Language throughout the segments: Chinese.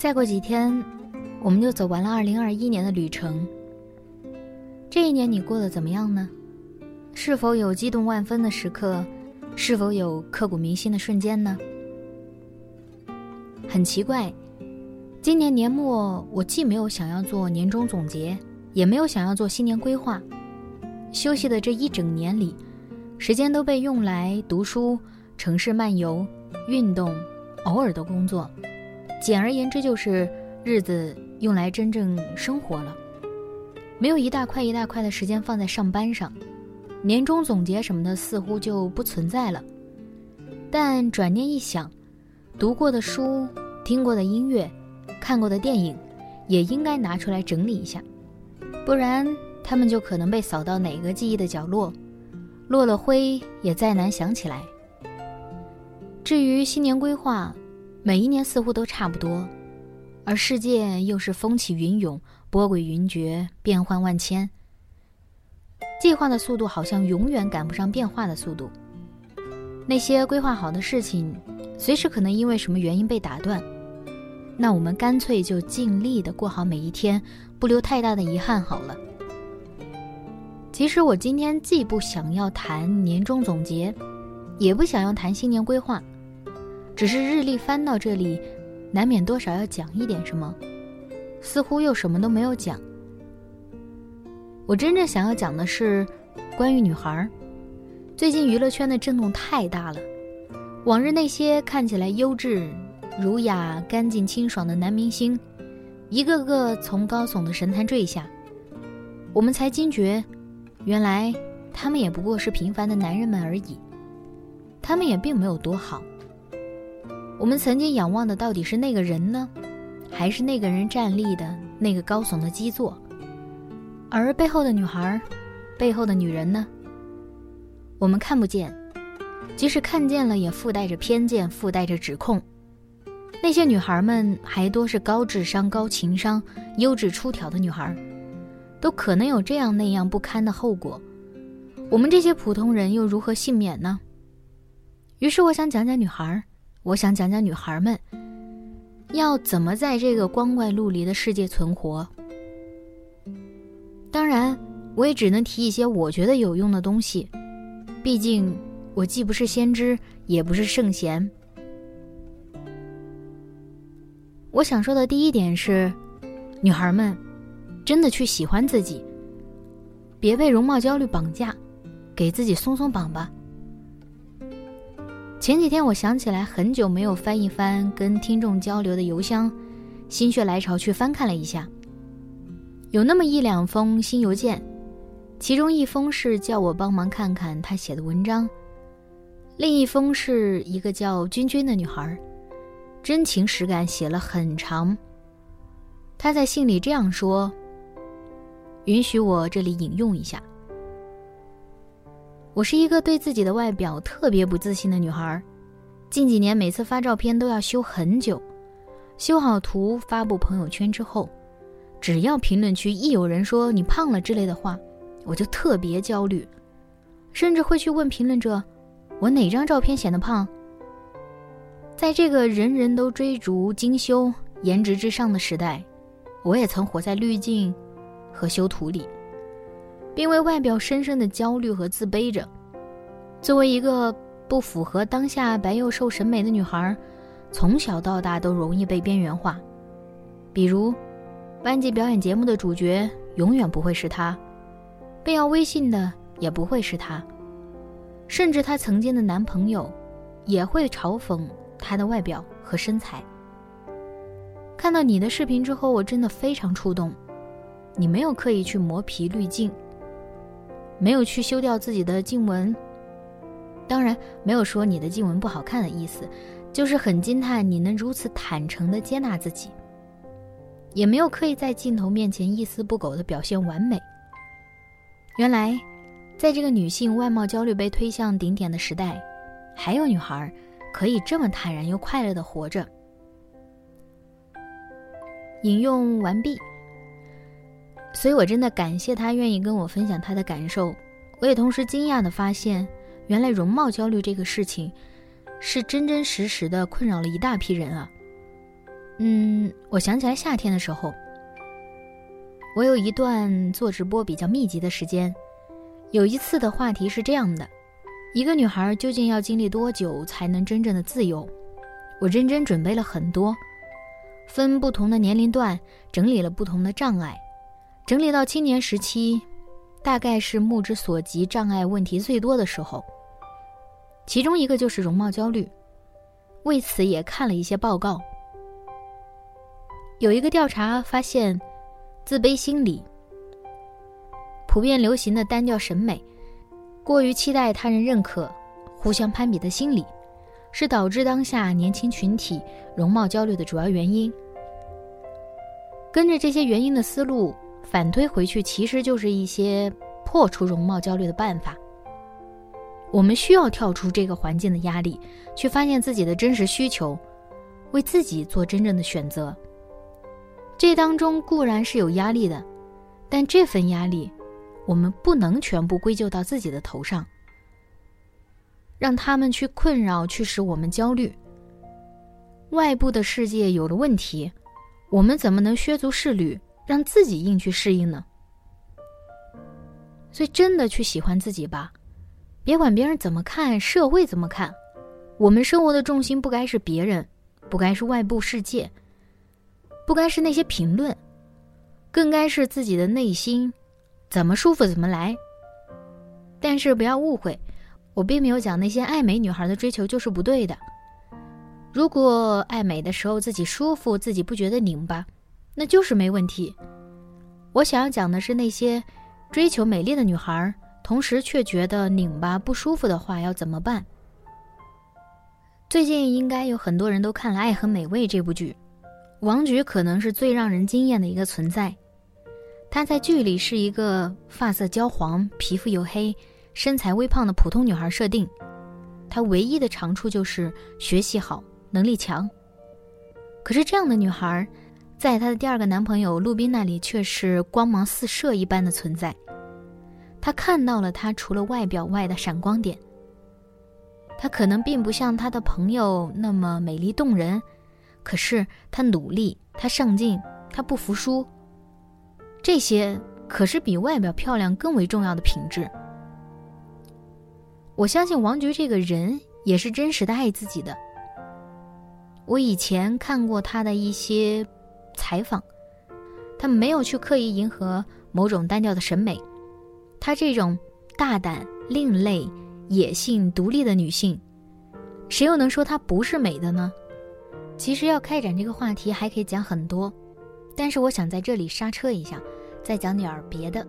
再过几天，我们就走完了二零二一年的旅程。这一年你过得怎么样呢？是否有激动万分的时刻？是否有刻骨铭心的瞬间呢？很奇怪，今年年末我既没有想要做年终总结，也没有想要做新年规划。休息的这一整年里，时间都被用来读书、城市漫游、运动，偶尔的工作。简而言之，就是日子用来真正生活了，没有一大块一大块的时间放在上班上，年终总结什么的似乎就不存在了。但转念一想，读过的书、听过的音乐、看过的电影，也应该拿出来整理一下，不然他们就可能被扫到哪个记忆的角落，落了灰也再难想起来。至于新年规划，每一年似乎都差不多，而世界又是风起云涌、波诡云谲、变幻万千。计划的速度好像永远赶不上变化的速度。那些规划好的事情，随时可能因为什么原因被打断。那我们干脆就尽力的过好每一天，不留太大的遗憾好了。其实我今天既不想要谈年终总结，也不想要谈新年规划。只是日历翻到这里，难免多少要讲一点什么，似乎又什么都没有讲。我真正想要讲的是，关于女孩儿。最近娱乐圈的震动太大了，往日那些看起来优质、儒雅、干净、清爽的男明星，一个个从高耸的神坛坠下，我们才惊觉，原来他们也不过是平凡的男人们而已，他们也并没有多好。我们曾经仰望的到底是那个人呢，还是那个人站立的那个高耸的基座？而背后的女孩，背后的女人呢？我们看不见，即使看见了，也附带着偏见，附带着指控。那些女孩们还多是高智商、高情商、优质出挑的女孩，都可能有这样那样不堪的后果。我们这些普通人又如何幸免呢？于是，我想讲讲女孩。我想讲讲女孩们要怎么在这个光怪陆离的世界存活。当然，我也只能提一些我觉得有用的东西，毕竟我既不是先知，也不是圣贤。我想说的第一点是，女孩们真的去喜欢自己，别被容貌焦虑绑架，给自己松松绑吧。前几天我想起来很久没有翻一翻跟听众交流的邮箱，心血来潮去翻看了一下，有那么一两封新邮件，其中一封是叫我帮忙看看他写的文章，另一封是一个叫君君的女孩，真情实感写了很长。她在信里这样说，允许我这里引用一下。我是一个对自己的外表特别不自信的女孩，近几年每次发照片都要修很久，修好图发布朋友圈之后，只要评论区一有人说你胖了之类的话，我就特别焦虑，甚至会去问评论者，我哪张照片显得胖？在这个人人都追逐精修、颜值至上的时代，我也曾活在滤镜和修图里。并为外表深深的焦虑和自卑着。作为一个不符合当下白幼瘦审美的女孩，从小到大都容易被边缘化。比如，班级表演节目的主角永远不会是她，被要微信的也不会是她，甚至她曾经的男朋友，也会嘲讽她的外表和身材。看到你的视频之后，我真的非常触动。你没有刻意去磨皮滤镜，没有去修掉自己的颈纹。当然，没有说你的颈纹不好看的意思，就是很惊叹你能如此坦诚的接纳自己。也没有刻意在镜头面前一丝不苟的表现完美。原来，在这个女性外貌焦虑被推向顶点的时代，还有女孩可以这么坦然又快乐的活着。引用完毕。所以我真的感谢他愿意跟我分享他的感受，我也同时惊讶的发现，原来容貌焦虑这个事情，是真真实实的困扰了一大批人啊。嗯，我想起来夏天的时候，我有一段做直播比较密集的时间，有一次的话题是这样的：一个女孩究竟要经历多久才能真正的自由？我认真准备了很多，分不同的年龄段整理了不同的障碍。整理到青年时期，大概是目之所及障碍问题最多的时候。其中一个就是容貌焦虑，为此也看了一些报告。有一个调查发现，自卑心理、普遍流行的单调审美、过于期待他人认可、互相攀比的心理，是导致当下年轻群体容貌焦虑的主要原因。跟着这些原因的思路。反推回去，其实就是一些破除容貌焦虑的办法。我们需要跳出这个环境的压力，去发现自己的真实需求，为自己做真正的选择。这当中固然是有压力的，但这份压力，我们不能全部归咎到自己的头上，让他们去困扰，去使我们焦虑。外部的世界有了问题，我们怎么能削足适履？让自己硬去适应呢？所以，真的去喜欢自己吧，别管别人怎么看，社会怎么看。我们生活的重心不该是别人，不该是外部世界，不该是那些评论，更该是自己的内心，怎么舒服怎么来。但是不要误会，我并没有讲那些爱美女孩的追求就是不对的。如果爱美的时候自己舒服，自己不觉得拧巴。那就是没问题。我想要讲的是那些追求美丽的女孩，同时却觉得拧巴不舒服的话要怎么办？最近应该有很多人都看了《爱很美味》这部剧，王菊可能是最让人惊艳的一个存在。她在剧里是一个发色焦黄、皮肤黝黑、身材微胖的普通女孩设定，她唯一的长处就是学习好、能力强。可是这样的女孩。在她的第二个男朋友陆斌那里，却是光芒四射一般的存在。他看到了她除了外表外的闪光点。她可能并不像她的朋友那么美丽动人，可是她努力，她上进，她不服输。这些可是比外表漂亮更为重要的品质。我相信王菊这个人也是真实的爱自己的。我以前看过他的一些。采访，他没有去刻意迎合某种单调的审美。她这种大胆、另类、野性、独立的女性，谁又能说她不是美的呢？其实要开展这个话题还可以讲很多，但是我想在这里刹车一下，再讲点儿别的。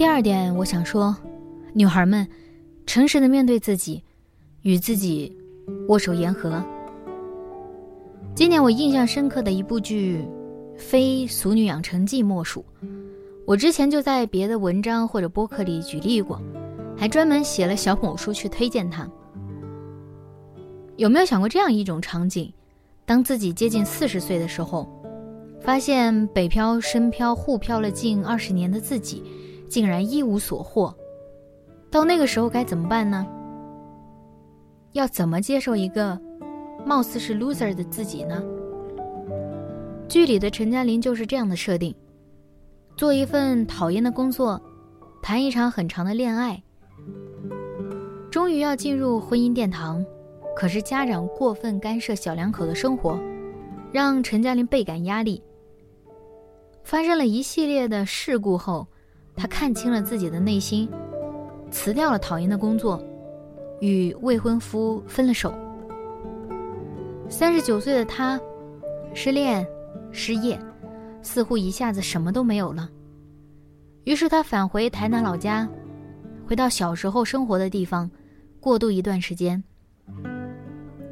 第二点，我想说，女孩们，诚实的面对自己，与自己握手言和。今年我印象深刻的一部剧，非《俗女养成记》莫属。我之前就在别的文章或者播客里举例过，还专门写了小某书去推荐它。有没有想过这样一种场景：当自己接近四十岁的时候，发现北漂、深漂、沪漂了近二十年的自己。竟然一无所获，到那个时候该怎么办呢？要怎么接受一个貌似是 loser 的自己呢？剧里的陈嘉玲就是这样的设定：做一份讨厌的工作，谈一场很长的恋爱，终于要进入婚姻殿堂，可是家长过分干涉小两口的生活，让陈嘉玲倍感压力。发生了一系列的事故后，她看清了自己的内心，辞掉了讨厌的工作，与未婚夫分了手。三十九岁的她，失恋、失业，似乎一下子什么都没有了。于是他返回台南老家，回到小时候生活的地方，过渡一段时间。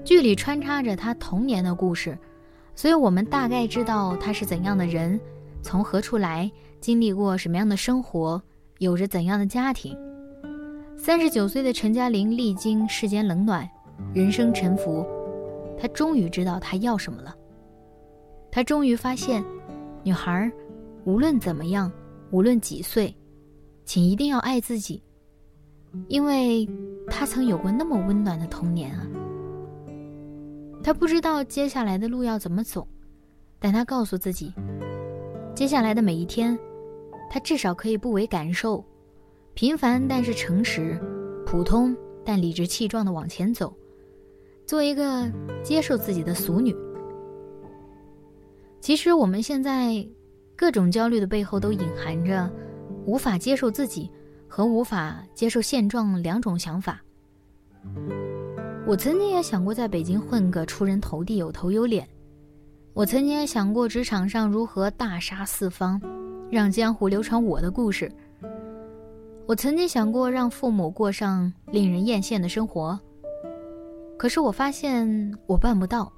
剧里穿插着他童年的故事，所以我们大概知道他是怎样的人，从何处来，经历过什么样的生活，有着怎样的家庭。三十九岁的陈嘉玲历经世间冷暖，人生沉浮，她终于知道她要什么了。她终于发现，女孩无论怎么样。无论几岁，请一定要爱自己，因为她曾有过那么温暖的童年啊。他不知道接下来的路要怎么走，但他告诉自己，接下来的每一天，他至少可以不为感受，平凡但是诚实，普通但理直气壮的往前走，做一个接受自己的俗女。其实我们现在。各种焦虑的背后都隐含着无法接受自己和无法接受现状两种想法。我曾经也想过在北京混个出人头地、有头有脸；我曾经也想过职场上如何大杀四方，让江湖流传我的故事；我曾经想过让父母过上令人艳羡的生活。可是我发现我办不到，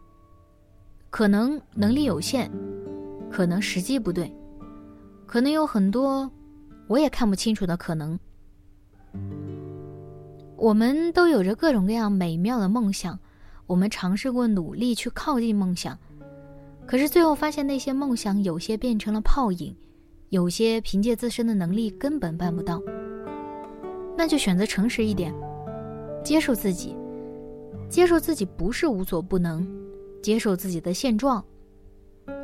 可能能力有限。可能时机不对，可能有很多我也看不清楚的可能。我们都有着各种各样美妙的梦想，我们尝试过努力去靠近梦想，可是最后发现那些梦想有些变成了泡影，有些凭借自身的能力根本办不到。那就选择诚实一点，接受自己，接受自己不是无所不能，接受自己的现状。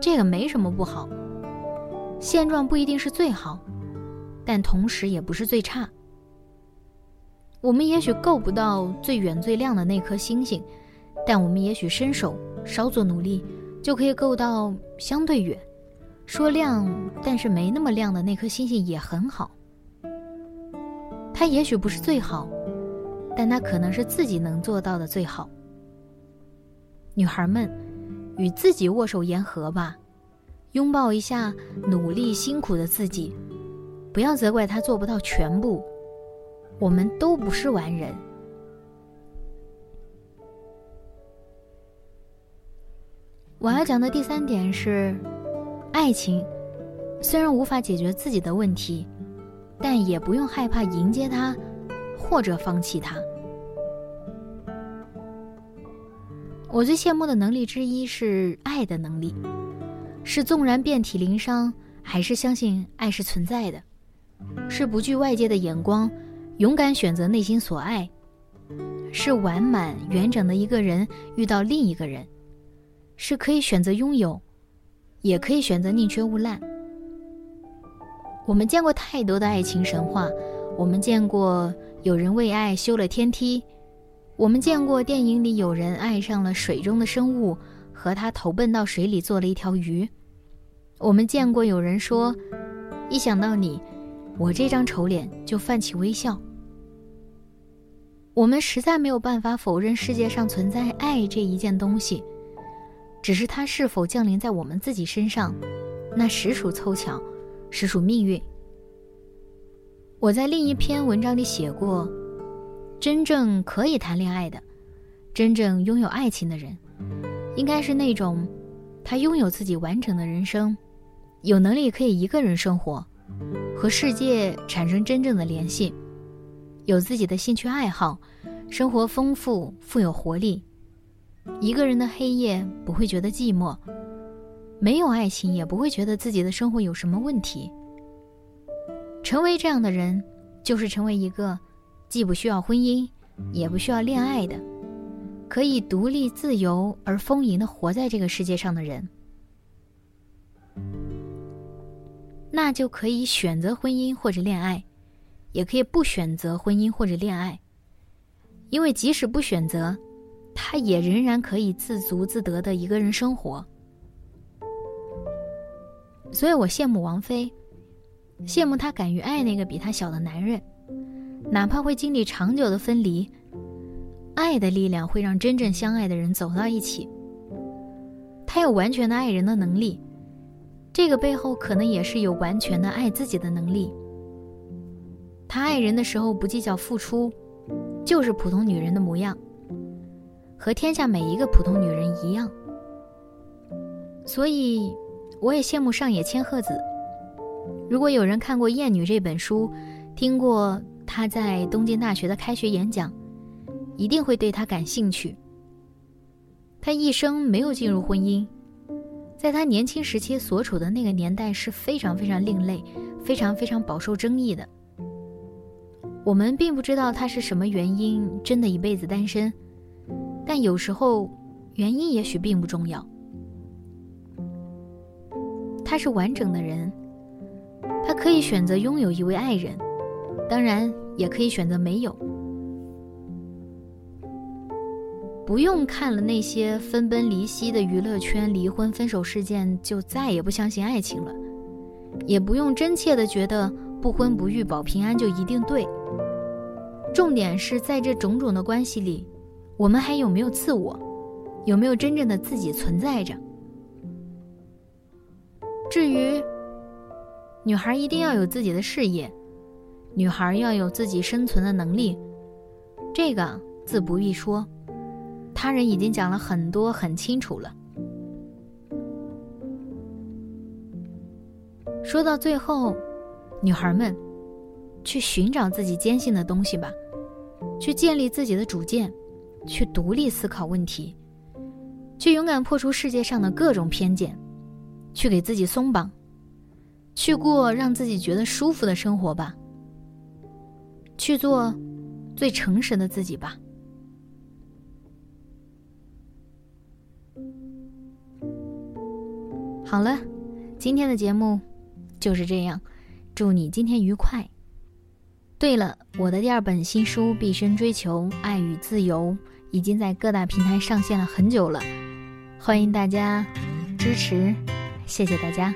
这个没什么不好，现状不一定是最好，但同时也不是最差。我们也许够不到最远最亮的那颗星星，但我们也许伸手稍作努力，就可以够到相对远。说亮，但是没那么亮的那颗星星也很好。它也许不是最好，但它可能是自己能做到的最好。女孩们。与自己握手言和吧，拥抱一下努力辛苦的自己，不要责怪他做不到全部，我们都不是完人。我要讲的第三点是，爱情虽然无法解决自己的问题，但也不用害怕迎接它，或者放弃它。我最羡慕的能力之一是爱的能力，是纵然遍体鳞伤，还是相信爱是存在的，是不惧外界的眼光，勇敢选择内心所爱，是完满完整的一个人遇到另一个人，是可以选择拥有，也可以选择宁缺毋滥。我们见过太多的爱情神话，我们见过有人为爱修了天梯。我们见过电影里有人爱上了水中的生物，和他投奔到水里做了一条鱼。我们见过有人说，一想到你，我这张丑脸就泛起微笑。我们实在没有办法否认世界上存在爱这一件东西，只是它是否降临在我们自己身上，那实属凑巧，实属命运。我在另一篇文章里写过。真正可以谈恋爱的，真正拥有爱情的人，应该是那种，他拥有自己完整的人生，有能力可以一个人生活，和世界产生真正的联系，有自己的兴趣爱好，生活丰富富有活力，一个人的黑夜不会觉得寂寞，没有爱情也不会觉得自己的生活有什么问题。成为这样的人，就是成为一个。既不需要婚姻，也不需要恋爱的，可以独立自由而丰盈的活在这个世界上的人，那就可以选择婚姻或者恋爱，也可以不选择婚姻或者恋爱，因为即使不选择，他也仍然可以自足自得的一个人生活。所以我羡慕王菲，羡慕她敢于爱那个比她小的男人，哪怕会经历长久的分离，爱的力量会让真正相爱的人走到一起。她有完全的爱人的能力，这个背后可能也是有完全的爱自己的能力。她爱人的时候不计较付出，就是普通女人的模样，和天下每一个普通女人一样。所以。我也羡慕上野千鹤子。如果有人看过《艳女》这本书，听过她在东京大学的开学演讲，一定会对她感兴趣。她一生没有进入婚姻，在她年轻时期所处的那个年代是非常非常另类、非常非常饱受争议的。我们并不知道她是什么原因真的一辈子单身，但有时候原因也许并不重要。他是完整的人，他可以选择拥有一位爱人，当然也可以选择没有。不用看了那些分崩离析的娱乐圈离婚分手事件，就再也不相信爱情了；也不用真切的觉得不婚不育保平安就一定对。重点是在这种种的关系里，我们还有没有自我，有没有真正的自己存在着？至于，女孩一定要有自己的事业，女孩要有自己生存的能力，这个自不必说，他人已经讲了很多很清楚了。说到最后，女孩们，去寻找自己坚信的东西吧，去建立自己的主见，去独立思考问题，去勇敢破除世界上的各种偏见。去给自己松绑，去过让自己觉得舒服的生活吧。去做最诚实的自己吧。好了，今天的节目就是这样，祝你今天愉快。对了，我的第二本新书《毕生追求爱与自由》已经在各大平台上线了很久了，欢迎大家支持。谢谢大家。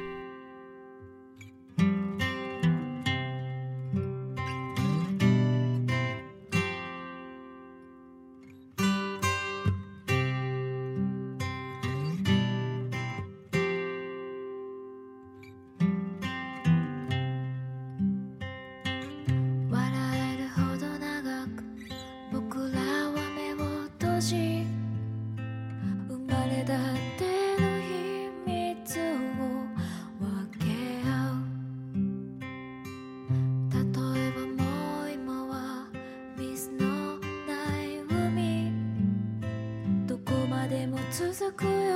切